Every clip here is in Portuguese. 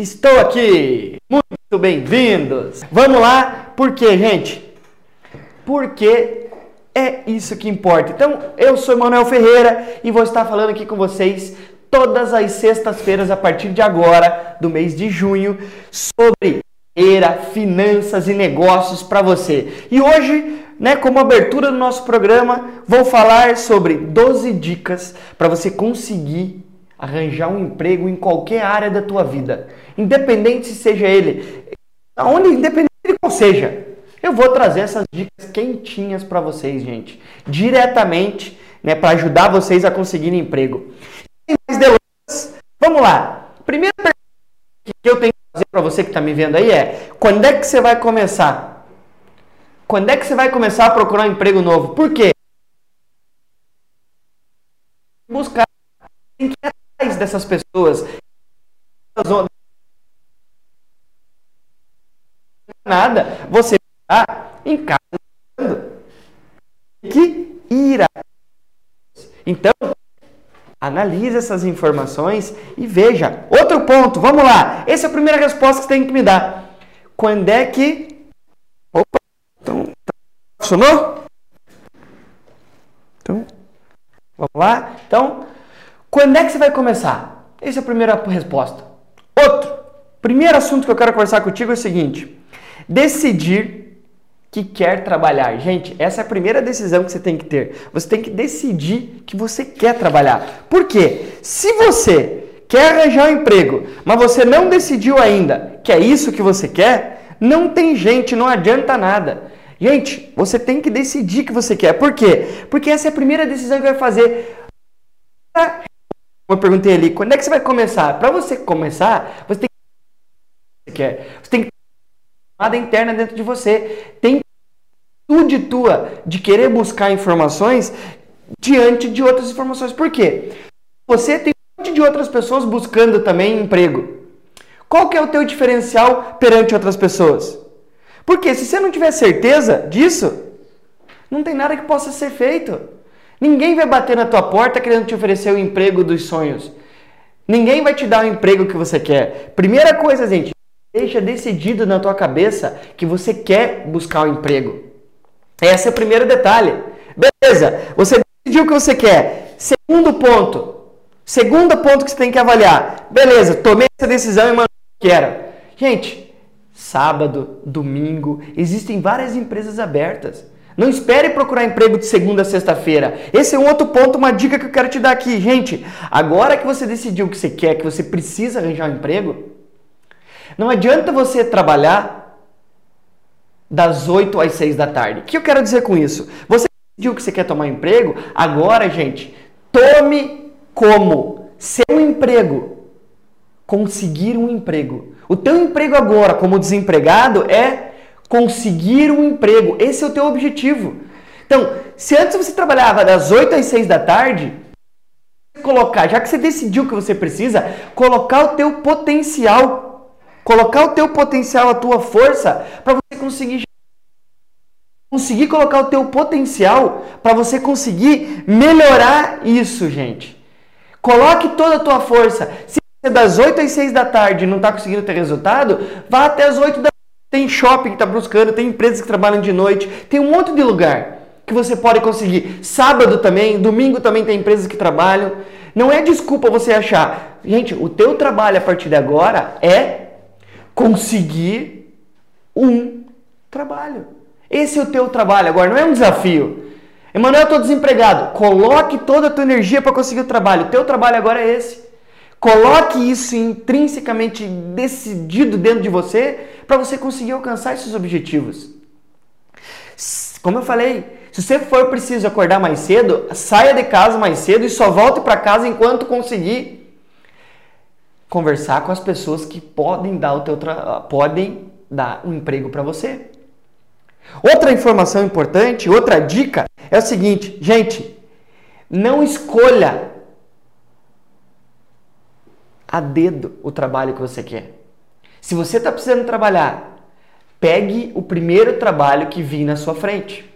Estou aqui! Muito bem-vindos! Vamos lá, por quê, gente? Porque é isso que importa. Então, eu sou Manuel Ferreira e vou estar falando aqui com vocês todas as sextas-feiras a partir de agora, do mês de junho, sobre carreira, finanças e negócios para você. E hoje, né, como abertura do nosso programa, vou falar sobre 12 dicas para você conseguir arranjar um emprego em qualquer área da tua vida, independente se seja ele, aonde, independente de qual seja. Eu vou trazer essas dicas quentinhas para vocês, gente, diretamente, né, para ajudar vocês a conseguirem emprego. Sem mais delongas, vamos lá. Primeira pergunta que eu tenho que fazer para você que está me vendo aí é: quando é que você vai começar? Quando é que você vai começar a procurar um emprego novo? Por quê? Buscar dessas pessoas. Nada, você está em casa que irá. Então, analise essas informações e veja. Outro ponto, vamos lá. Essa é a primeira resposta que você tem que me dar. Quando é que. Opa! Então, tá, funcionou? Então, vamos lá? Então, quando é que você vai começar? Essa é a primeira resposta. Outro, primeiro assunto que eu quero conversar contigo é o seguinte: decidir que quer trabalhar. Gente, essa é a primeira decisão que você tem que ter. Você tem que decidir que você quer trabalhar. Por quê? Se você quer arranjar um emprego, mas você não decidiu ainda que é isso que você quer, não tem gente, não adianta nada. Gente, você tem que decidir que você quer. Por quê? Porque essa é a primeira decisão que vai fazer eu perguntei ali, quando é que você vai começar? Para você começar, você tem que quer. Você tem que ter interna dentro de você. Tem atitude tua de querer buscar informações diante de outras informações. Por quê? Você tem um monte de outras pessoas buscando também emprego. Qual que é o teu diferencial perante outras pessoas? Porque se você não tiver certeza disso, não tem nada que possa ser feito. Ninguém vai bater na tua porta querendo te oferecer o emprego dos sonhos. Ninguém vai te dar o emprego que você quer. Primeira coisa, gente, deixa decidido na tua cabeça que você quer buscar o um emprego. Esse é o primeiro detalhe. Beleza, você decidiu o que você quer. Segundo ponto. Segundo ponto que você tem que avaliar. Beleza, tomei essa decisão e mandei o que quero. Gente, sábado, domingo, existem várias empresas abertas. Não espere procurar emprego de segunda a sexta-feira. Esse é um outro ponto, uma dica que eu quero te dar aqui. Gente, agora que você decidiu o que você quer, que você precisa arranjar um emprego, não adianta você trabalhar das 8 às 6 da tarde. O que eu quero dizer com isso? Você decidiu que você quer tomar um emprego, agora, gente, tome como seu emprego conseguir um emprego. O teu emprego agora como desempregado é conseguir um emprego. Esse é o teu objetivo. Então, se antes você trabalhava das 8 às 6 da tarde, colocar, já que você decidiu que você precisa, colocar o teu potencial, colocar o teu potencial, a tua força para você conseguir conseguir colocar o teu potencial para você conseguir melhorar isso, gente. Coloque toda a tua força. Se você das 8 às 6 da tarde não está conseguindo ter resultado, vá até as 8 da tem shopping que está buscando, tem empresas que trabalham de noite, tem um monte de lugar que você pode conseguir. Sábado também, domingo também tem empresas que trabalham. Não é desculpa você achar. Gente, o teu trabalho a partir de agora é conseguir um trabalho. Esse é o teu trabalho agora, não é um desafio. Emanuel, eu estou desempregado. Coloque toda a tua energia para conseguir o trabalho. O teu trabalho agora é esse. Coloque isso intrinsecamente decidido dentro de você para você conseguir alcançar esses objetivos. Como eu falei, se você for preciso acordar mais cedo, saia de casa mais cedo e só volte para casa enquanto conseguir conversar com as pessoas que podem dar o teu podem dar um emprego para você. Outra informação importante, outra dica é o seguinte, gente, não escolha a dedo o trabalho que você quer. Se você está precisando trabalhar, pegue o primeiro trabalho que vir na sua frente.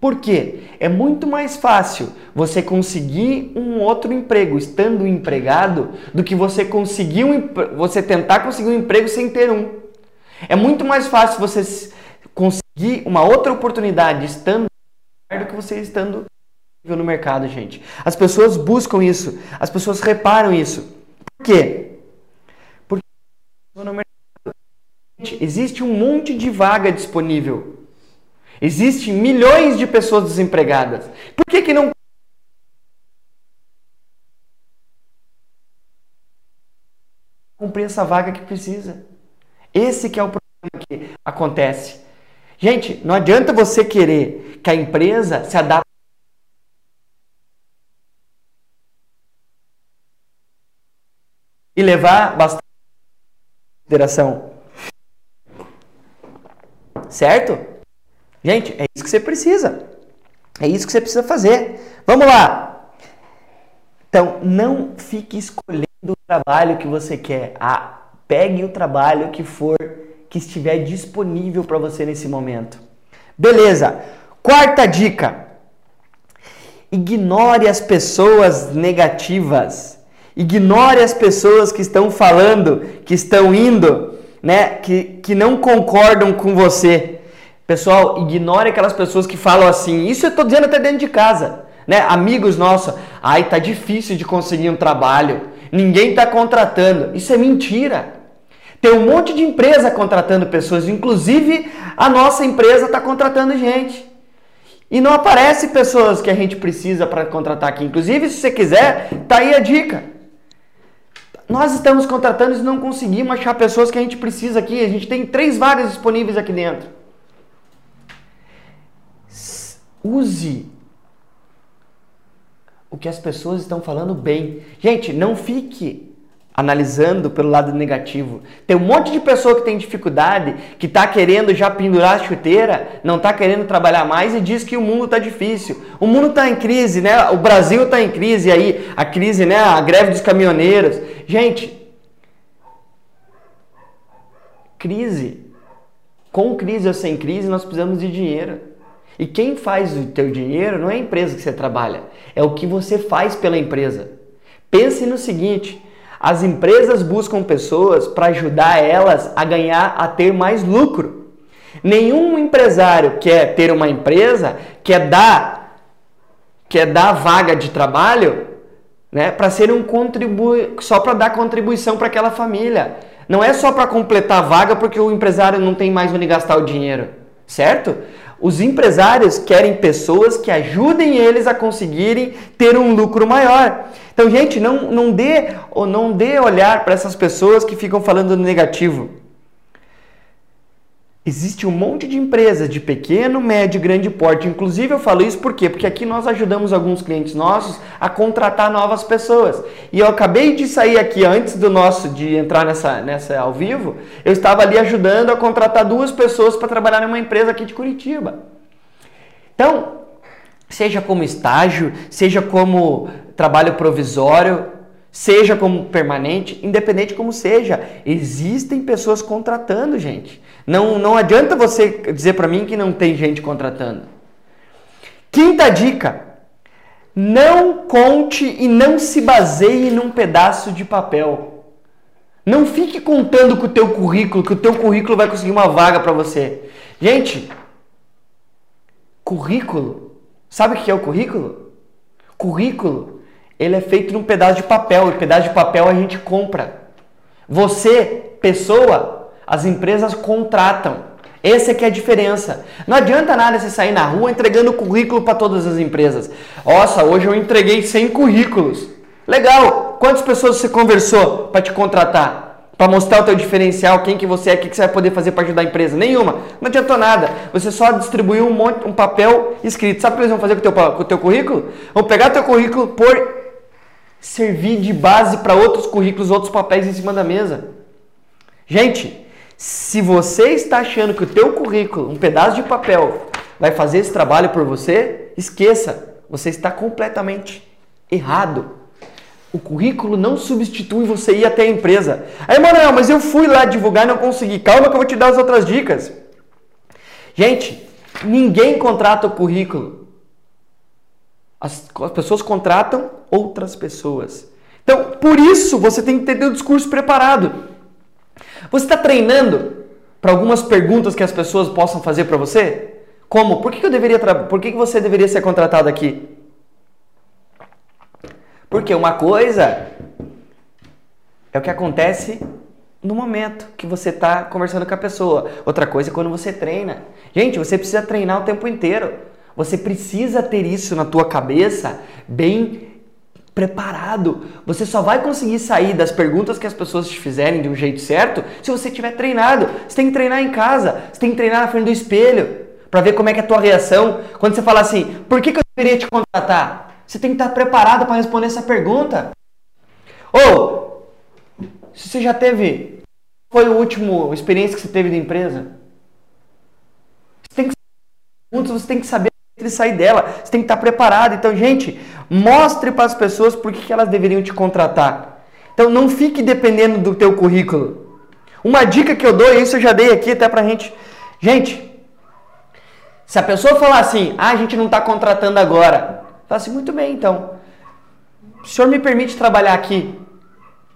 Por quê? É muito mais fácil você conseguir um outro emprego estando empregado do que você conseguir um, você tentar conseguir um emprego sem ter um. É muito mais fácil você conseguir uma outra oportunidade estando do que você estando no mercado, gente. As pessoas buscam isso, as pessoas reparam isso. Por quê? Porque no mercado existe um monte de vaga disponível. Existem milhões de pessoas desempregadas. Por que, que não cumprir essa vaga que precisa? Esse que é o problema que acontece. Gente, não adianta você querer que a empresa se adapte e levar bastante consideração. Certo? Gente, é isso que você precisa. É isso que você precisa fazer. Vamos lá. Então, não fique escolhendo o trabalho que você quer. Ah, pegue o trabalho que for que estiver disponível para você nesse momento. Beleza. Quarta dica. Ignore as pessoas negativas. Ignore as pessoas que estão falando, que estão indo, né, que, que não concordam com você. Pessoal, ignore aquelas pessoas que falam assim. Isso eu estou dizendo até dentro de casa. Né? Amigos nossos, ai, tá difícil de conseguir um trabalho. Ninguém está contratando. Isso é mentira. Tem um monte de empresa contratando pessoas, inclusive a nossa empresa está contratando gente. E não aparece pessoas que a gente precisa para contratar aqui. Inclusive, se você quiser, tá aí a dica. Nós estamos contratando e não conseguimos achar pessoas que a gente precisa aqui. A gente tem três vagas disponíveis aqui dentro. Use o que as pessoas estão falando bem. Gente, não fique analisando pelo lado negativo. Tem um monte de pessoa que tem dificuldade, que está querendo já pendurar a chuteira, não está querendo trabalhar mais e diz que o mundo está difícil. O mundo está em crise, né? O Brasil está em crise aí, a crise, né? A greve dos caminhoneiros. Gente, crise. Com crise ou sem crise, nós precisamos de dinheiro. E quem faz o teu dinheiro não é a empresa que você trabalha, é o que você faz pela empresa. Pense no seguinte, as empresas buscam pessoas para ajudar elas a ganhar, a ter mais lucro. Nenhum empresário quer ter uma empresa, quer dar quer dar vaga de trabalho, né, para ser um contribu só para dar contribuição para aquela família. Não é só para completar a vaga porque o empresário não tem mais onde gastar o dinheiro, certo? Os empresários querem pessoas que ajudem eles a conseguirem ter um lucro maior. Então, gente, não, não dê ou não dê olhar para essas pessoas que ficam falando negativo. Existe um monte de empresas de pequeno, médio e grande porte. Inclusive, eu falo isso por quê? Porque aqui nós ajudamos alguns clientes nossos a contratar novas pessoas. E eu acabei de sair aqui antes do nosso de entrar nessa, nessa ao vivo, eu estava ali ajudando a contratar duas pessoas para trabalhar numa empresa aqui de Curitiba. Então, seja como estágio, seja como trabalho provisório, seja como permanente, independente como seja, existem pessoas contratando, gente. Não, não adianta você dizer para mim que não tem gente contratando. Quinta dica: não conte e não se baseie num pedaço de papel. Não fique contando com o teu currículo, que o teu currículo vai conseguir uma vaga para você. Gente, currículo, sabe o que é o currículo? Currículo ele é feito num pedaço de papel, e pedaço de papel a gente compra. Você, pessoa, as empresas contratam. Essa é que é a diferença. Não adianta nada você sair na rua entregando currículo para todas as empresas. Nossa, hoje eu entreguei 100 currículos. Legal. Quantas pessoas você conversou para te contratar? Para mostrar o teu diferencial, quem que você é, o que, que você vai poder fazer para ajudar a empresa? Nenhuma. Não adiantou nada. Você só distribuiu um, monte, um papel escrito. Sabe o que eles vão fazer com o teu, com teu currículo? Vão pegar teu currículo, pôr servir de base para outros currículos, outros papéis em cima da mesa. Gente, se você está achando que o teu currículo, um pedaço de papel, vai fazer esse trabalho por você, esqueça, você está completamente errado. O currículo não substitui você ir até a empresa. Aí, Manuel, mas eu fui lá divulgar e não consegui. Calma que eu vou te dar as outras dicas. Gente, ninguém contrata o currículo As, as pessoas contratam outras pessoas. Então, por isso, você tem que ter o discurso preparado. Você está treinando para algumas perguntas que as pessoas possam fazer para você? Como? Por que, eu deveria Por que, que você deveria ser contratado aqui? Porque uma coisa é o que acontece no momento que você está conversando com a pessoa. Outra coisa é quando você treina. Gente, você precisa treinar o tempo inteiro. Você precisa ter isso na tua cabeça bem preparado. Você só vai conseguir sair das perguntas que as pessoas te fizerem de um jeito certo se você tiver treinado. Você tem que treinar em casa, você tem que treinar na frente do espelho para ver como é que é a tua reação quando você fala assim: "Por que, que eu deveria te contratar?" Você tem que estar preparado para responder essa pergunta. Ou se você já teve foi a última experiência que você teve da empresa? Você tem que você tem que saber sair dela. Você tem que estar preparado. Então, gente, mostre para as pessoas por que elas deveriam te contratar. Então, não fique dependendo do teu currículo. Uma dica que eu dou, e isso eu já dei aqui até para a gente. Gente, se a pessoa falar assim, ah, a gente não está contratando agora, fala assim, muito bem, então. O senhor me permite trabalhar aqui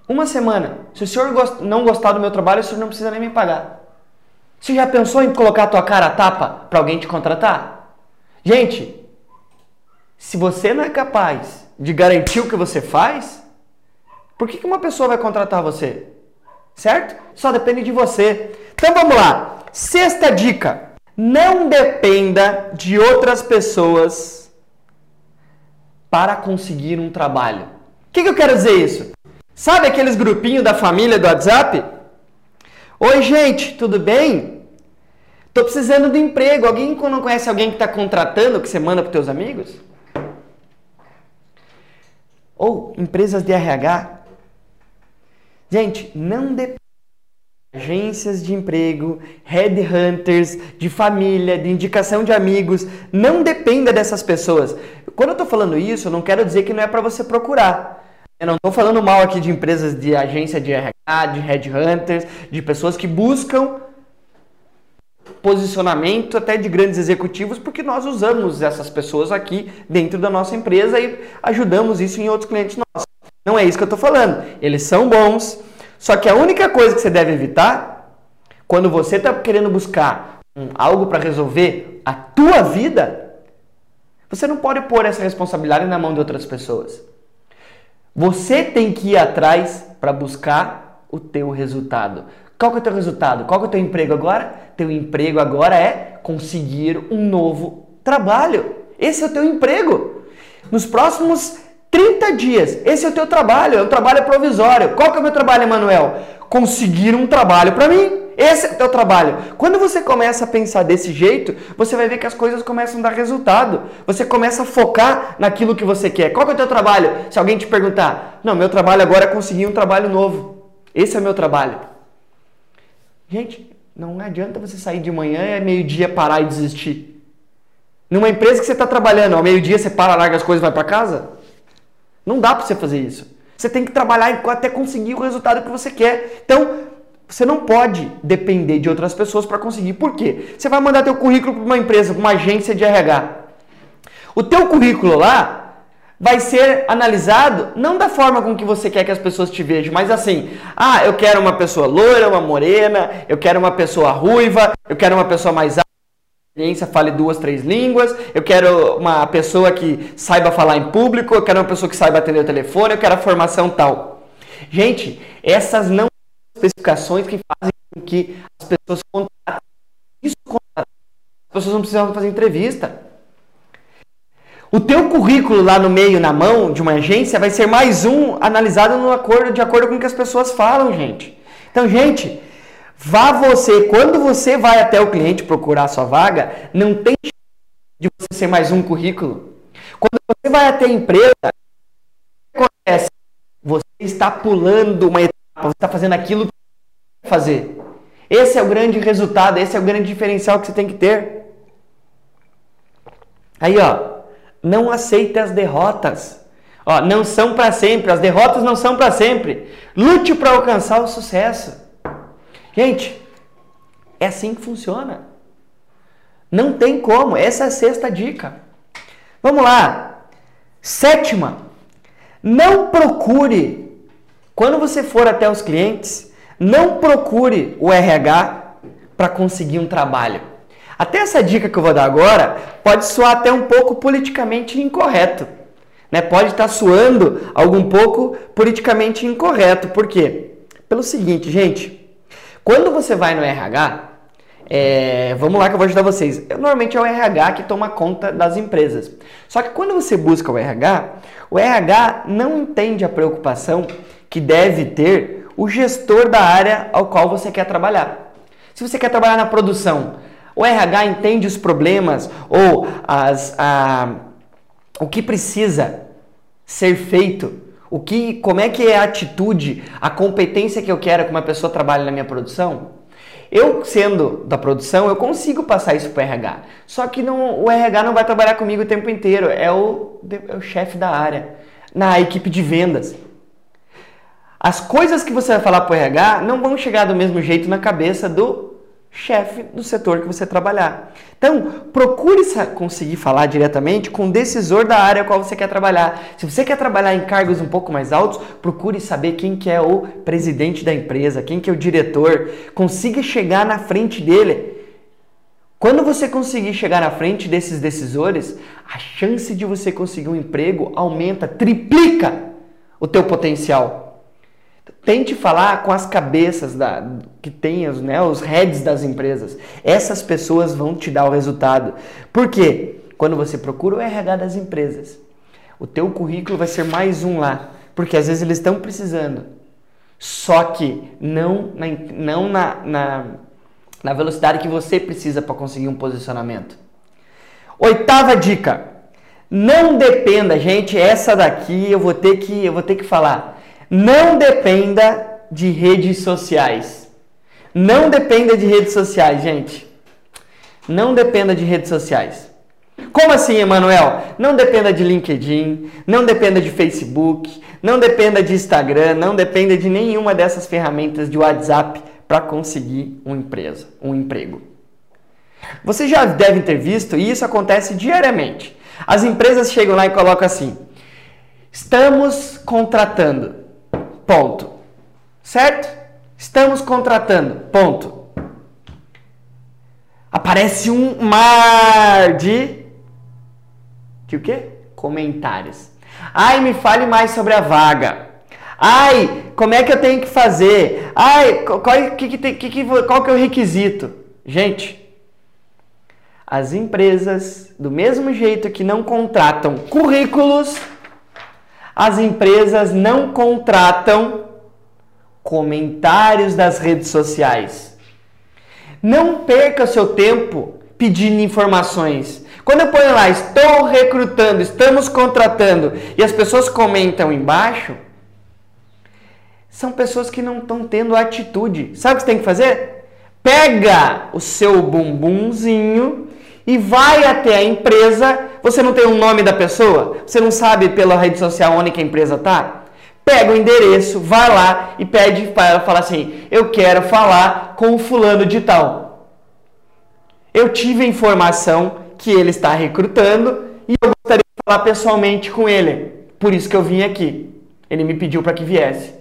uma semana. Se o senhor não gostar do meu trabalho, o senhor não precisa nem me pagar. Você já pensou em colocar a tua cara a tapa para alguém te contratar? Gente, se você não é capaz de garantir o que você faz, por que, uma pessoa vai contratar você? Certo? Só depende de você. Então vamos lá. Sexta dica: não dependa de outras pessoas para conseguir um trabalho. O que, que eu quero dizer isso? Sabe aqueles grupinhos da família do WhatsApp? Oi, gente, tudo bem? Estou precisando de emprego. Alguém não conhece alguém que está contratando que você manda para teus amigos? Ou empresas de RH. Gente, não depende agências de emprego, headhunters, de família, de indicação de amigos. Não dependa dessas pessoas. Quando eu estou falando isso, eu não quero dizer que não é para você procurar. Eu não estou falando mal aqui de empresas de agência de RH, de headhunters, de pessoas que buscam posicionamento até de grandes executivos, porque nós usamos essas pessoas aqui dentro da nossa empresa e ajudamos isso em outros clientes nossos. Não é isso que eu estou falando. Eles são bons, só que a única coisa que você deve evitar, quando você está querendo buscar algo para resolver a tua vida, você não pode pôr essa responsabilidade na mão de outras pessoas. Você tem que ir atrás para buscar o teu resultado. Qual que é o teu resultado? Qual que é o teu emprego agora? Teu emprego agora é conseguir um novo trabalho. Esse é o teu emprego. Nos próximos 30 dias, esse é o teu trabalho, é um trabalho provisório. Qual que é o meu trabalho, Emanuel? Conseguir um trabalho para mim. Esse é o teu trabalho. Quando você começa a pensar desse jeito, você vai ver que as coisas começam a dar resultado. Você começa a focar naquilo que você quer. Qual que é o teu trabalho? Se alguém te perguntar, não, meu trabalho agora é conseguir um trabalho novo. Esse é o meu trabalho. Gente, não adianta você sair de manhã e meio-dia parar e desistir. Numa empresa que você está trabalhando, ao meio-dia você para, larga as coisas e vai para casa? Não dá para você fazer isso. Você tem que trabalhar até conseguir o resultado que você quer. Então, você não pode depender de outras pessoas para conseguir. Por quê? Você vai mandar teu currículo para uma empresa, para uma agência de RH. O teu currículo lá vai ser analisado não da forma com que você quer que as pessoas te vejam, mas assim, ah, eu quero uma pessoa loira, uma morena, eu quero uma pessoa ruiva, eu quero uma pessoa mais alta, fale duas, três línguas, eu quero uma pessoa que saiba falar em público, eu quero uma pessoa que saiba atender o telefone, eu quero a formação tal. Gente, essas não são especificações que fazem com que as pessoas contratem. Isso contratam. As pessoas não precisam fazer entrevista. O teu currículo lá no meio, na mão de uma agência, vai ser mais um analisado no acordo, de acordo com o que as pessoas falam, gente. Então, gente, vá você, quando você vai até o cliente procurar a sua vaga, não tem de você ser mais um currículo. Quando você vai até a empresa, o que acontece? Você está pulando uma etapa, você está fazendo aquilo que você quer fazer. Esse é o grande resultado, esse é o grande diferencial que você tem que ter. Aí, ó, não aceite as derrotas. Ó, não são para sempre, as derrotas não são para sempre. Lute para alcançar o sucesso. Gente, é assim que funciona. Não tem como, essa é a sexta dica. Vamos lá. Sétima, não procure, quando você for até os clientes, não procure o RH para conseguir um trabalho. Até essa dica que eu vou dar agora pode soar até um pouco politicamente incorreto. Né? Pode estar tá soando algum pouco politicamente incorreto. Por quê? Pelo seguinte, gente. Quando você vai no RH, é, vamos lá que eu vou ajudar vocês. Normalmente é o RH que toma conta das empresas. Só que quando você busca o RH, o RH não entende a preocupação que deve ter o gestor da área ao qual você quer trabalhar. Se você quer trabalhar na produção, o RH entende os problemas ou as, a, o que precisa ser feito, o que, como é que é a atitude, a competência que eu quero que uma pessoa trabalhe na minha produção? Eu, sendo da produção, eu consigo passar isso para o RH. Só que não, o RH não vai trabalhar comigo o tempo inteiro. É o, é o chefe da área, na equipe de vendas. As coisas que você vai falar para o RH não vão chegar do mesmo jeito na cabeça do chefe do setor que você trabalhar. Então, procure conseguir falar diretamente com o decisor da área qual você quer trabalhar. Se você quer trabalhar em cargos um pouco mais altos, procure saber quem que é o presidente da empresa, quem que é o diretor. Consiga chegar na frente dele. Quando você conseguir chegar na frente desses decisores, a chance de você conseguir um emprego aumenta, triplica o teu potencial. Tente falar com as cabeças da, que tem né, os heads das empresas. Essas pessoas vão te dar o resultado. Por quê? Quando você procura o RH das empresas, o teu currículo vai ser mais um lá. Porque às vezes eles estão precisando. Só que não na, não na, na, na velocidade que você precisa para conseguir um posicionamento. Oitava dica. Não dependa, gente, essa daqui eu vou ter que, eu vou ter que falar. Não dependa de redes sociais. Não dependa de redes sociais, gente. Não dependa de redes sociais. Como assim, Emanuel? Não dependa de LinkedIn, não dependa de Facebook, não dependa de Instagram, não dependa de nenhuma dessas ferramentas de WhatsApp para conseguir uma empresa, um emprego. Você já deve ter visto, e isso acontece diariamente. As empresas chegam lá e colocam assim: estamos contratando. Ponto. Certo? Estamos contratando. Ponto. Aparece um mar de. De o quê? Comentários. Ai, me fale mais sobre a vaga. Ai, como é que eu tenho que fazer? Ai, qual, que, que que, que, qual que é o requisito? Gente, as empresas, do mesmo jeito que não contratam currículos, as empresas não contratam comentários das redes sociais. Não perca seu tempo pedindo informações. Quando eu ponho lá, estou recrutando, estamos contratando, e as pessoas comentam embaixo, são pessoas que não estão tendo atitude. Sabe o que você tem que fazer? Pega o seu bumbumzinho e vai até a empresa, você não tem o nome da pessoa? Você não sabe pela rede social onde que a empresa tá? Pega o endereço, vai lá e pede para ela falar assim: "Eu quero falar com o fulano de tal". Eu tive a informação que ele está recrutando e eu gostaria de falar pessoalmente com ele. Por isso que eu vim aqui. Ele me pediu para que viesse.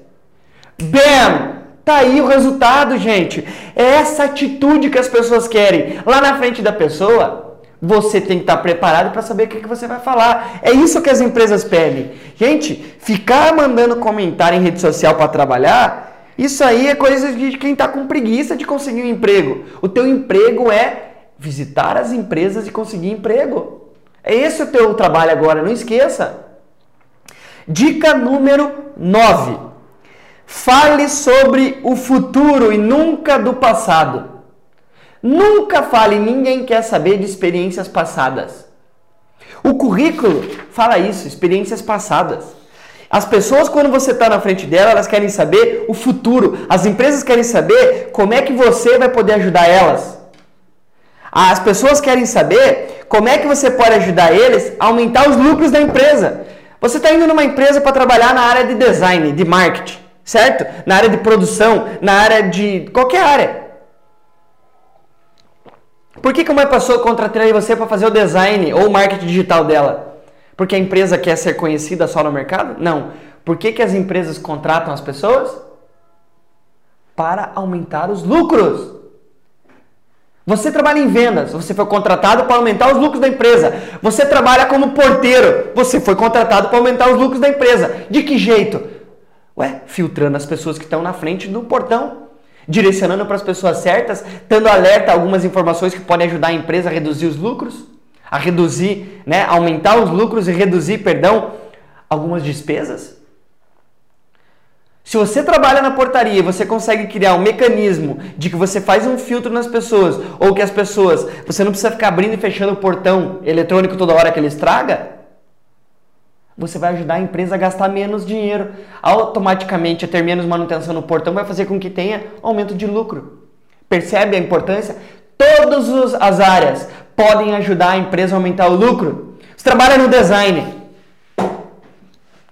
Bam! Tá aí o resultado, gente. É essa atitude que as pessoas querem. Lá na frente da pessoa, você tem que estar preparado para saber o que, que você vai falar. É isso que as empresas pedem. Gente, ficar mandando comentário em rede social para trabalhar, isso aí é coisa de quem está com preguiça de conseguir um emprego. O teu emprego é visitar as empresas e conseguir emprego. É esse o teu trabalho agora, não esqueça. Dica número 9. Fale sobre o futuro e nunca do passado. Nunca fale, ninguém quer saber de experiências passadas. O currículo fala isso, experiências passadas. As pessoas, quando você está na frente dela, elas querem saber o futuro. As empresas querem saber como é que você vai poder ajudar elas. As pessoas querem saber como é que você pode ajudar eles a aumentar os lucros da empresa. Você está indo numa empresa para trabalhar na área de design, de marketing certo? Na área de produção, na área de qualquer área. Por que, que uma pessoa contrataria você para fazer o design ou o marketing digital dela? Porque a empresa quer ser conhecida só no mercado? Não. Por que, que as empresas contratam as pessoas? Para aumentar os lucros. Você trabalha em vendas, você foi contratado para aumentar os lucros da empresa. Você trabalha como porteiro, você foi contratado para aumentar os lucros da empresa. De que jeito? Ué, filtrando as pessoas que estão na frente do portão, direcionando para as pessoas certas, dando alerta a algumas informações que podem ajudar a empresa a reduzir os lucros, a reduzir, né, aumentar os lucros e reduzir, perdão, algumas despesas. Se você trabalha na portaria e você consegue criar um mecanismo de que você faz um filtro nas pessoas, ou que as pessoas, você não precisa ficar abrindo e fechando o portão eletrônico toda hora que ele estraga, você vai ajudar a empresa a gastar menos dinheiro. Automaticamente, a ter menos manutenção no portão vai fazer com que tenha aumento de lucro. Percebe a importância? Todas as áreas podem ajudar a empresa a aumentar o lucro. Você trabalha no design,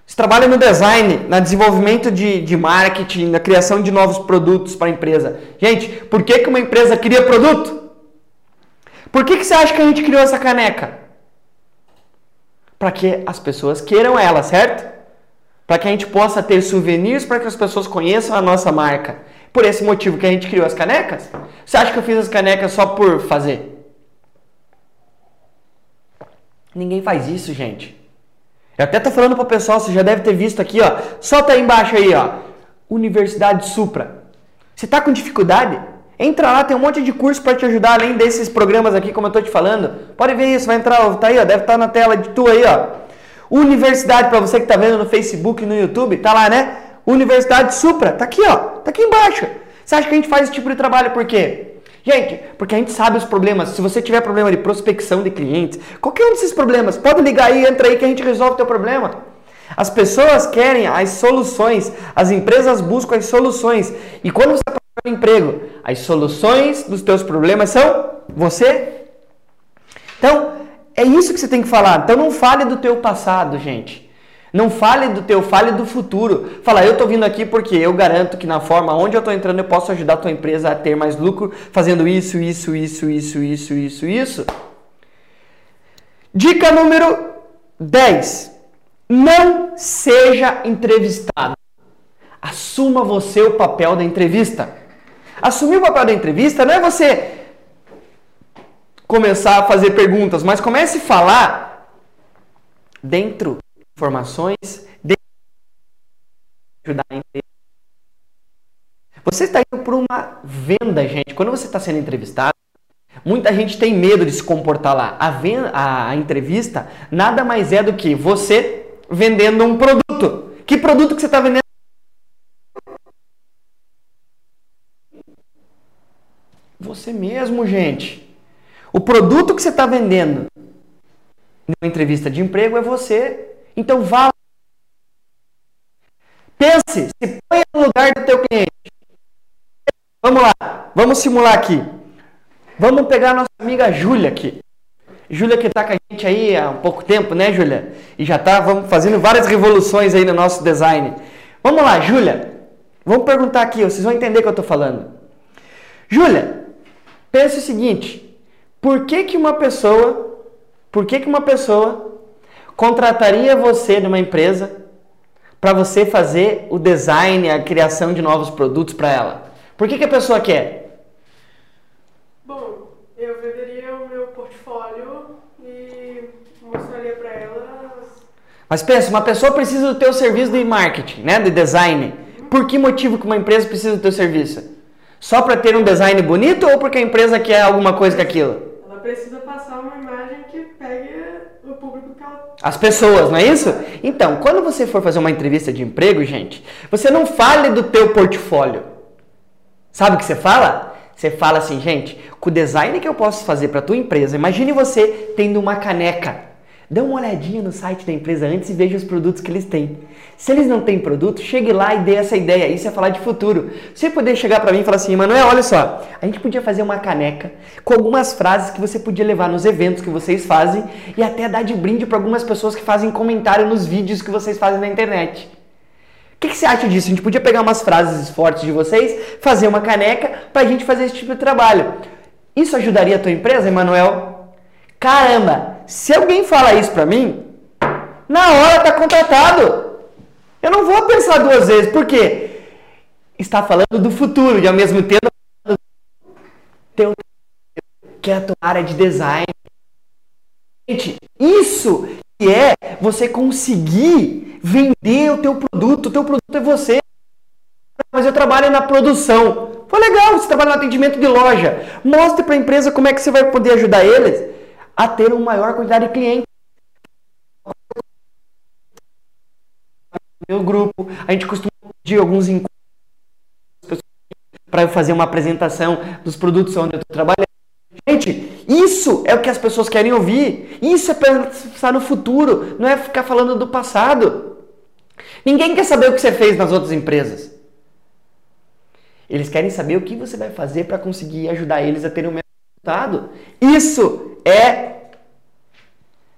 você trabalha no design, no desenvolvimento de, de marketing, na criação de novos produtos para a empresa. Gente, por que, que uma empresa cria produto? Por que, que você acha que a gente criou essa caneca? Para que as pessoas queiram ela, certo? Para que a gente possa ter souvenirs para que as pessoas conheçam a nossa marca. Por esse motivo que a gente criou as canecas? Você acha que eu fiz as canecas só por fazer? Ninguém faz isso, gente. Eu até tô falando para o pessoal, você já deve ter visto aqui, ó. Solta aí embaixo aí, ó. Universidade Supra. Você tá com dificuldade? Entra lá, tem um monte de curso para te ajudar além desses programas aqui, como eu tô te falando. Pode ver isso, vai entrar, tá aí, ó, deve estar tá na tela de tu aí, ó. Universidade para você que tá vendo no Facebook e no YouTube, tá lá, né? Universidade Supra, tá aqui, ó. Tá aqui embaixo. Você acha que a gente faz esse tipo de trabalho por quê? Gente, porque a gente sabe os problemas. Se você tiver problema de prospecção de clientes, qualquer um desses problemas, pode ligar aí, entra aí que a gente resolve o teu problema. As pessoas querem as soluções, as empresas buscam as soluções. E quando você emprego, as soluções dos teus problemas são você. Então, é isso que você tem que falar. Então não fale do teu passado, gente. Não fale do teu, fale do futuro. Fala, eu estou vindo aqui porque eu garanto que na forma onde eu estou entrando eu posso ajudar a tua empresa a ter mais lucro fazendo isso, isso, isso, isso, isso, isso, isso. Dica número 10. Não seja entrevistado. Assuma você o papel da entrevista. Assumir o papel da entrevista não é você começar a fazer perguntas, mas comece a falar dentro informações de ajudar a empresa. Você está indo para uma venda, gente. Quando você está sendo entrevistado, muita gente tem medo de se comportar lá. A, venda, a, a entrevista nada mais é do que você vendendo um produto. Que produto que você está vendendo? Você mesmo, gente. O produto que você está vendendo numa entrevista de emprego é você. Então vá. Pense, se ponha no lugar do teu cliente. Vamos lá, vamos simular aqui. Vamos pegar a nossa amiga Júlia aqui. Júlia que está com a gente aí há um pouco tempo, né, Júlia? E já está fazendo várias revoluções aí no nosso design. Vamos lá, Júlia. Vamos perguntar aqui, vocês vão entender o que eu estou falando. Júlia, pense o seguinte: por que, que uma pessoa, por que, que uma pessoa contrataria você numa empresa para você fazer o design, a criação de novos produtos para ela? Por que, que a pessoa quer? Bom, eu venderia o meu portfólio e mostraria para ela. Mas pensa, uma pessoa precisa do teu serviço de marketing, né, de design. Por que motivo que uma empresa precisa do teu serviço? Só para ter um design bonito ou porque a empresa quer alguma coisa com aquilo? Ela precisa passar uma imagem que pegue o público que ela as pessoas, não é isso? Então, quando você for fazer uma entrevista de emprego, gente, você não fale do teu portfólio. Sabe o que você fala? Você fala assim, gente, com o design que eu posso fazer para tua empresa, imagine você tendo uma caneca Dê uma olhadinha no site da empresa antes e veja os produtos que eles têm. Se eles não têm produto, chegue lá e dê essa ideia. Isso é falar de futuro. Você poder chegar para mim e falar assim, Manoel, olha só, a gente podia fazer uma caneca com algumas frases que você podia levar nos eventos que vocês fazem e até dar de brinde para algumas pessoas que fazem comentário nos vídeos que vocês fazem na internet. O que, que, você acha disso? A gente podia pegar umas frases fortes de vocês, fazer uma caneca para a gente fazer esse tipo de trabalho. Isso ajudaria a tua empresa, Emanuel? Caramba, se alguém fala isso pra mim, Na hora tá contratado. Eu não vou pensar duas vezes, por quê? Está falando do futuro e ao mesmo tempo teu que é a tua área de design. Gente, isso que é você conseguir vender o teu produto. O teu produto é você. Mas eu trabalho na produção. Foi legal, você trabalha no atendimento de loja. Mostre para a empresa como é que você vai poder ajudar eles a ter uma maior quantidade de clientes. Meu grupo, a gente costuma pedir alguns encontros para fazer uma apresentação dos produtos onde eu estou trabalhando. Gente, isso é o que as pessoas querem ouvir. Isso é pensar no futuro, não é ficar falando do passado. Ninguém quer saber o que você fez nas outras empresas. Eles querem saber o que você vai fazer para conseguir ajudar eles a terem o mesmo resultado. Isso é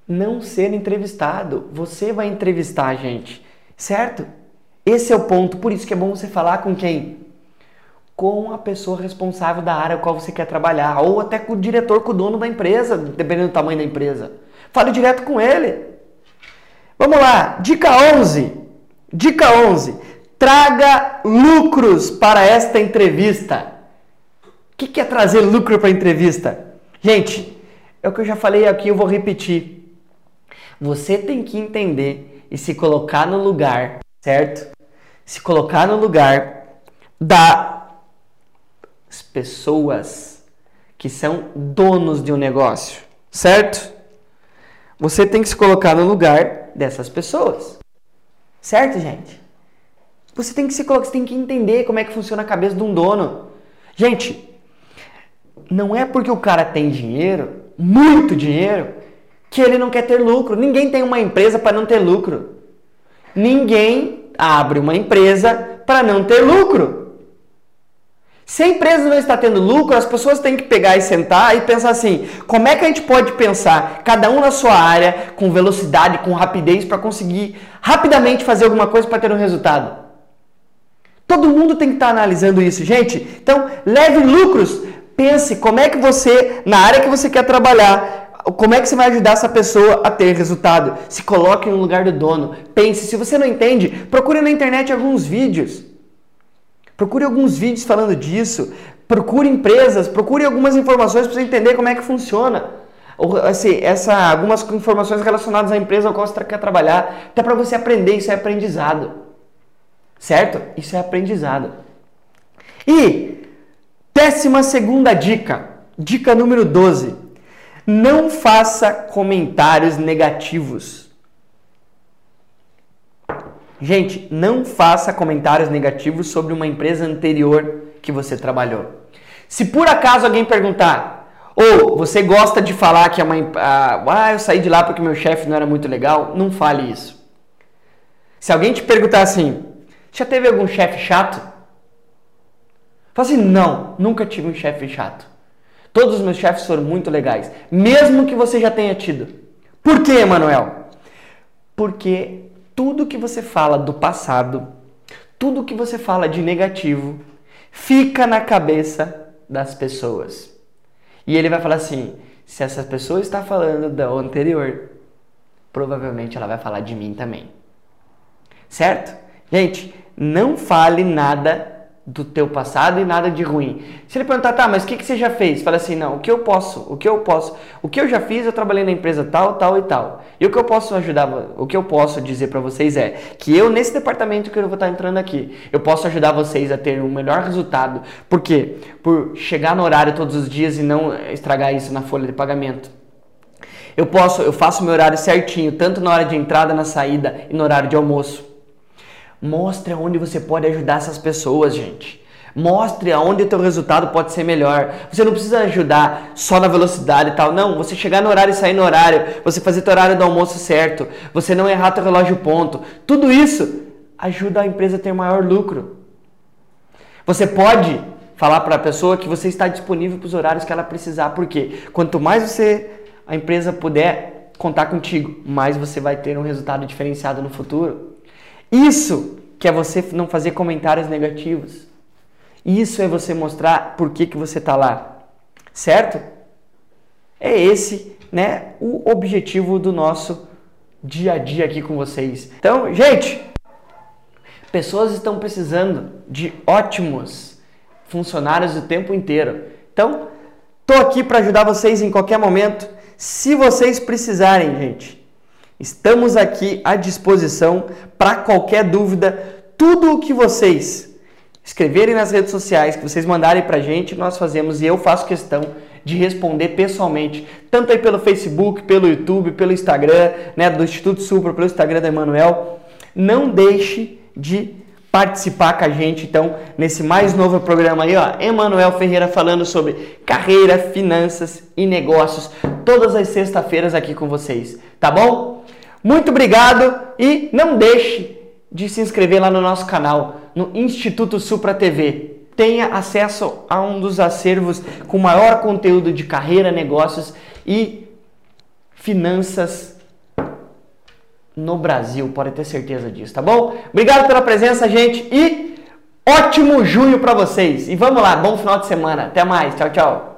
não ser entrevistado. Você vai entrevistar a gente, certo? Esse é o ponto. Por isso que é bom você falar com quem? Com a pessoa responsável da área qual você quer trabalhar, ou até com o diretor, com o dono da empresa, dependendo do tamanho da empresa. Fale direto com ele. Vamos lá, dica 11. Dica 11. Traga lucros para esta entrevista. O que é trazer lucro para a entrevista? Gente, é o que eu já falei aqui, eu vou repetir. Você tem que entender e se colocar no lugar, certo? Se colocar no lugar das pessoas que são donos de um negócio, certo? Você tem que se colocar no lugar dessas pessoas. Certo, gente? Você tem que se colocar, você tem que entender como é que funciona a cabeça de um dono. Gente, não é porque o cara tem dinheiro, muito dinheiro, que ele não quer ter lucro. Ninguém tem uma empresa para não ter lucro. Ninguém abre uma empresa para não ter lucro. Se a empresa não está tendo lucro, as pessoas têm que pegar e sentar e pensar assim: como é que a gente pode pensar, cada um na sua área, com velocidade, com rapidez, para conseguir rapidamente fazer alguma coisa para ter um resultado? Todo mundo tem que estar tá analisando isso, gente. Então, leve lucros. Pense como é que você, na área que você quer trabalhar, como é que você vai ajudar essa pessoa a ter resultado. Se coloque no lugar do dono. Pense. Se você não entende, procure na internet alguns vídeos. Procure alguns vídeos falando disso. Procure empresas, procure algumas informações para você entender como é que funciona. Assim, essa, algumas informações relacionadas à empresa ao qual você quer trabalhar, até para você aprender, isso é aprendizado. Certo? Isso é aprendizado. E décima segunda dica, dica número 12. Não faça comentários negativos. Gente, não faça comentários negativos sobre uma empresa anterior que você trabalhou. Se por acaso alguém perguntar, ou você gosta de falar que é uma. Ah, eu saí de lá porque meu chefe não era muito legal, não fale isso. Se alguém te perguntar assim, já teve algum chefe chato? Fala assim, não, nunca tive um chefe chato. Todos os meus chefes foram muito legais, mesmo que você já tenha tido. Por quê, Manuel? Porque tudo que você fala do passado, tudo que você fala de negativo, fica na cabeça das pessoas. E ele vai falar assim: se essa pessoa está falando do anterior, provavelmente ela vai falar de mim também. Certo? Gente, não fale nada do teu passado e nada de ruim. Se ele perguntar, tá, mas o que, que você já fez? Fala assim, não, o que eu posso, o que eu posso, o que eu já fiz, eu trabalhei na empresa tal, tal e tal. E o que eu posso ajudar, o que eu posso dizer para vocês é que eu, nesse departamento que eu vou estar entrando aqui, eu posso ajudar vocês a ter um melhor resultado. Por quê? Por chegar no horário todos os dias e não estragar isso na folha de pagamento. Eu posso, eu faço meu horário certinho, tanto na hora de entrada, na saída e no horário de almoço. Mostre aonde você pode ajudar essas pessoas, gente. Mostre aonde o teu resultado pode ser melhor. Você não precisa ajudar só na velocidade e tal. Não, você chegar no horário e sair no horário. Você fazer teu horário do almoço certo. Você não errar teu relógio ponto. Tudo isso ajuda a empresa a ter maior lucro. Você pode falar para a pessoa que você está disponível para os horários que ela precisar. Porque quanto mais você, a empresa puder contar contigo, mais você vai ter um resultado diferenciado no futuro. Isso que é você não fazer comentários negativos. Isso é você mostrar por que, que você está lá. Certo? É esse né, o objetivo do nosso dia a dia aqui com vocês. Então, gente, pessoas estão precisando de ótimos funcionários o tempo inteiro. Então, tô aqui para ajudar vocês em qualquer momento. Se vocês precisarem, gente, estamos aqui à disposição para qualquer dúvida. Tudo o que vocês escreverem nas redes sociais, que vocês mandarem para a gente, nós fazemos e eu faço questão de responder pessoalmente, tanto aí pelo Facebook, pelo YouTube, pelo Instagram, né, do Instituto Supra, pelo Instagram da Emanuel. Não deixe de participar com a gente, então, nesse mais novo programa aí, ó, Emanuel Ferreira falando sobre carreira, finanças e negócios, todas as sextas-feiras aqui com vocês, tá bom? Muito obrigado e não deixe de se inscrever lá no nosso canal, no Instituto Supra TV tenha acesso a um dos acervos com maior conteúdo de carreira, negócios e finanças no Brasil, pode ter certeza disso, tá bom? Obrigado pela presença, gente, e ótimo junho para vocês. E vamos lá, bom final de semana. Até mais. Tchau, tchau.